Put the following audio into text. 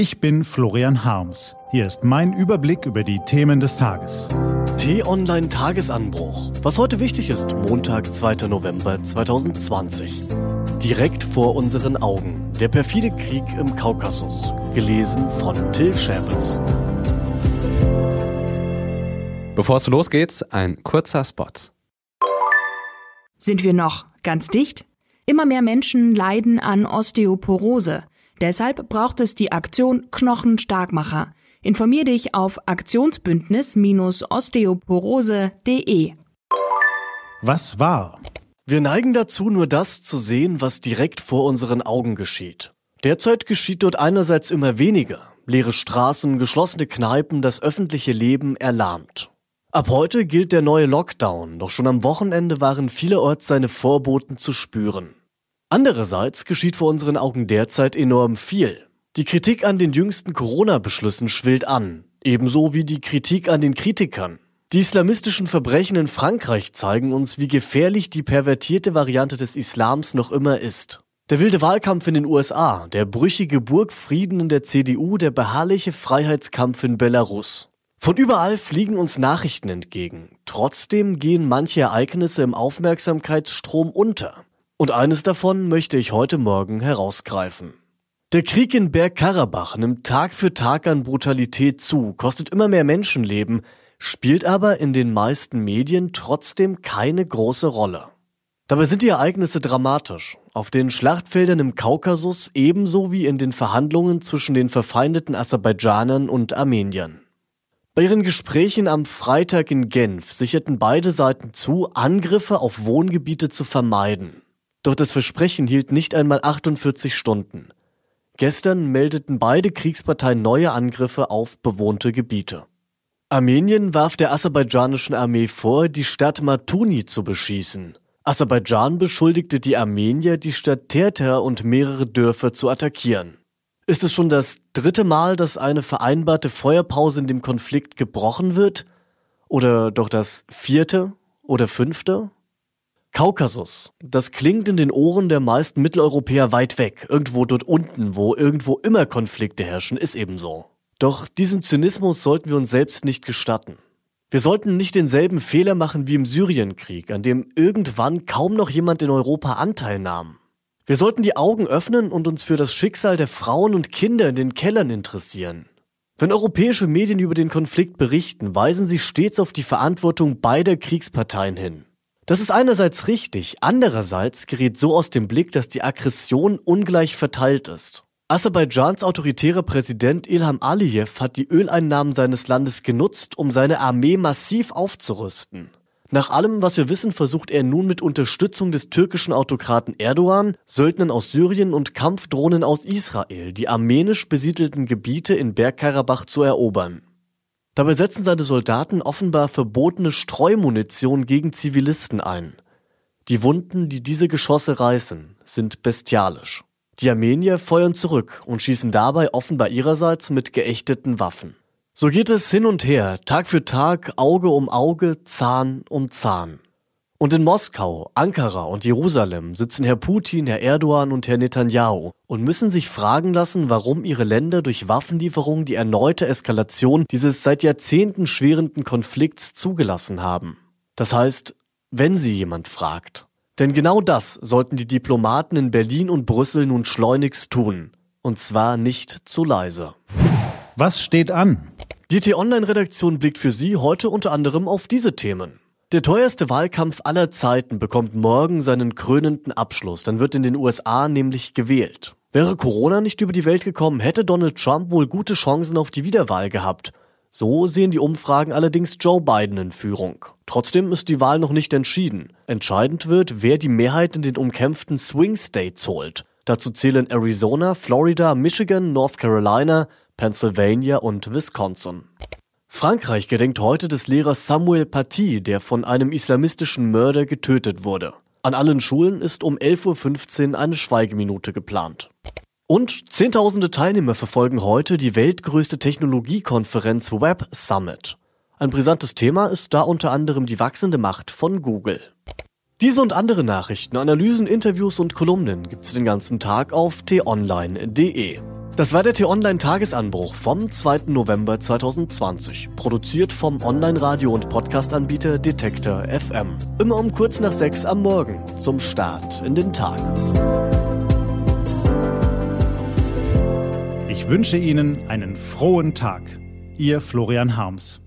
Ich bin Florian Harms. Hier ist mein Überblick über die Themen des Tages. T-Online Tagesanbruch. Was heute wichtig ist, Montag, 2. November 2020. Direkt vor unseren Augen. Der perfide Krieg im Kaukasus. Gelesen von Till Schäbels. Bevor es losgeht, ein kurzer Spot. Sind wir noch ganz dicht? Immer mehr Menschen leiden an Osteoporose. Deshalb braucht es die Aktion Knochenstarkmacher. Informier dich auf Aktionsbündnis-osteoporose.de. Was war? Wir neigen dazu, nur das zu sehen, was direkt vor unseren Augen geschieht. Derzeit geschieht dort einerseits immer weniger. Leere Straßen, geschlossene Kneipen, das öffentliche Leben erlahmt. Ab heute gilt der neue Lockdown, doch schon am Wochenende waren vielerorts seine Vorboten zu spüren. Andererseits geschieht vor unseren Augen derzeit enorm viel. Die Kritik an den jüngsten Corona-Beschlüssen schwillt an, ebenso wie die Kritik an den Kritikern. Die islamistischen Verbrechen in Frankreich zeigen uns, wie gefährlich die pervertierte Variante des Islams noch immer ist. Der wilde Wahlkampf in den USA, der brüchige Burgfrieden in der CDU, der beharrliche Freiheitskampf in Belarus. Von überall fliegen uns Nachrichten entgegen. Trotzdem gehen manche Ereignisse im Aufmerksamkeitsstrom unter. Und eines davon möchte ich heute Morgen herausgreifen. Der Krieg in Bergkarabach nimmt Tag für Tag an Brutalität zu, kostet immer mehr Menschenleben, spielt aber in den meisten Medien trotzdem keine große Rolle. Dabei sind die Ereignisse dramatisch. Auf den Schlachtfeldern im Kaukasus ebenso wie in den Verhandlungen zwischen den verfeindeten Aserbaidschanern und Armeniern. Bei ihren Gesprächen am Freitag in Genf sicherten beide Seiten zu, Angriffe auf Wohngebiete zu vermeiden. Doch das Versprechen hielt nicht einmal 48 Stunden. Gestern meldeten beide Kriegsparteien neue Angriffe auf bewohnte Gebiete. Armenien warf der aserbaidschanischen Armee vor, die Stadt Matuni zu beschießen. Aserbaidschan beschuldigte die Armenier, die Stadt Terter und mehrere Dörfer zu attackieren. Ist es schon das dritte Mal, dass eine vereinbarte Feuerpause in dem Konflikt gebrochen wird? Oder doch das vierte oder fünfte? Kaukasus. Das klingt in den Ohren der meisten Mitteleuropäer weit weg. Irgendwo dort unten, wo irgendwo immer Konflikte herrschen, ist ebenso. Doch diesen Zynismus sollten wir uns selbst nicht gestatten. Wir sollten nicht denselben Fehler machen wie im Syrienkrieg, an dem irgendwann kaum noch jemand in Europa Anteil nahm. Wir sollten die Augen öffnen und uns für das Schicksal der Frauen und Kinder in den Kellern interessieren. Wenn europäische Medien über den Konflikt berichten, weisen sie stets auf die Verantwortung beider Kriegsparteien hin. Das ist einerseits richtig, andererseits gerät so aus dem Blick, dass die Aggression ungleich verteilt ist. Aserbaidschans autoritärer Präsident Ilham Aliyev hat die Öleinnahmen seines Landes genutzt, um seine Armee massiv aufzurüsten. Nach allem, was wir wissen, versucht er nun mit Unterstützung des türkischen Autokraten Erdogan, Söldnern aus Syrien und Kampfdrohnen aus Israel die armenisch besiedelten Gebiete in Bergkarabach zu erobern. Dabei setzen seine Soldaten offenbar verbotene Streumunition gegen Zivilisten ein. Die Wunden, die diese Geschosse reißen, sind bestialisch. Die Armenier feuern zurück und schießen dabei offenbar ihrerseits mit geächteten Waffen. So geht es hin und her, Tag für Tag, Auge um Auge, Zahn um Zahn. Und in Moskau, Ankara und Jerusalem sitzen Herr Putin, Herr Erdogan und Herr Netanyahu und müssen sich fragen lassen, warum ihre Länder durch Waffenlieferungen die erneute Eskalation dieses seit Jahrzehnten schwerenden Konflikts zugelassen haben. Das heißt, wenn sie jemand fragt. Denn genau das sollten die Diplomaten in Berlin und Brüssel nun schleunigst tun. Und zwar nicht zu leise. Was steht an? Die T-Online-Redaktion blickt für Sie heute unter anderem auf diese Themen. Der teuerste Wahlkampf aller Zeiten bekommt morgen seinen krönenden Abschluss. Dann wird in den USA nämlich gewählt. Wäre Corona nicht über die Welt gekommen, hätte Donald Trump wohl gute Chancen auf die Wiederwahl gehabt. So sehen die Umfragen allerdings Joe Biden in Führung. Trotzdem ist die Wahl noch nicht entschieden. Entscheidend wird, wer die Mehrheit in den umkämpften Swing States holt. Dazu zählen Arizona, Florida, Michigan, North Carolina, Pennsylvania und Wisconsin. Frankreich gedenkt heute des Lehrers Samuel Paty, der von einem islamistischen Mörder getötet wurde. An allen Schulen ist um 11.15 Uhr eine Schweigeminute geplant. Und Zehntausende Teilnehmer verfolgen heute die weltgrößte Technologiekonferenz Web Summit. Ein brisantes Thema ist da unter anderem die wachsende Macht von Google. Diese und andere Nachrichten, Analysen, Interviews und Kolumnen gibt's den ganzen Tag auf t-online.de. Das war der T-Online-Tagesanbruch vom 2. November 2020. Produziert vom Online-Radio- und Podcast-Anbieter Detektor FM. Immer um kurz nach sechs am Morgen zum Start in den Tag. Ich wünsche Ihnen einen frohen Tag. Ihr Florian Harms.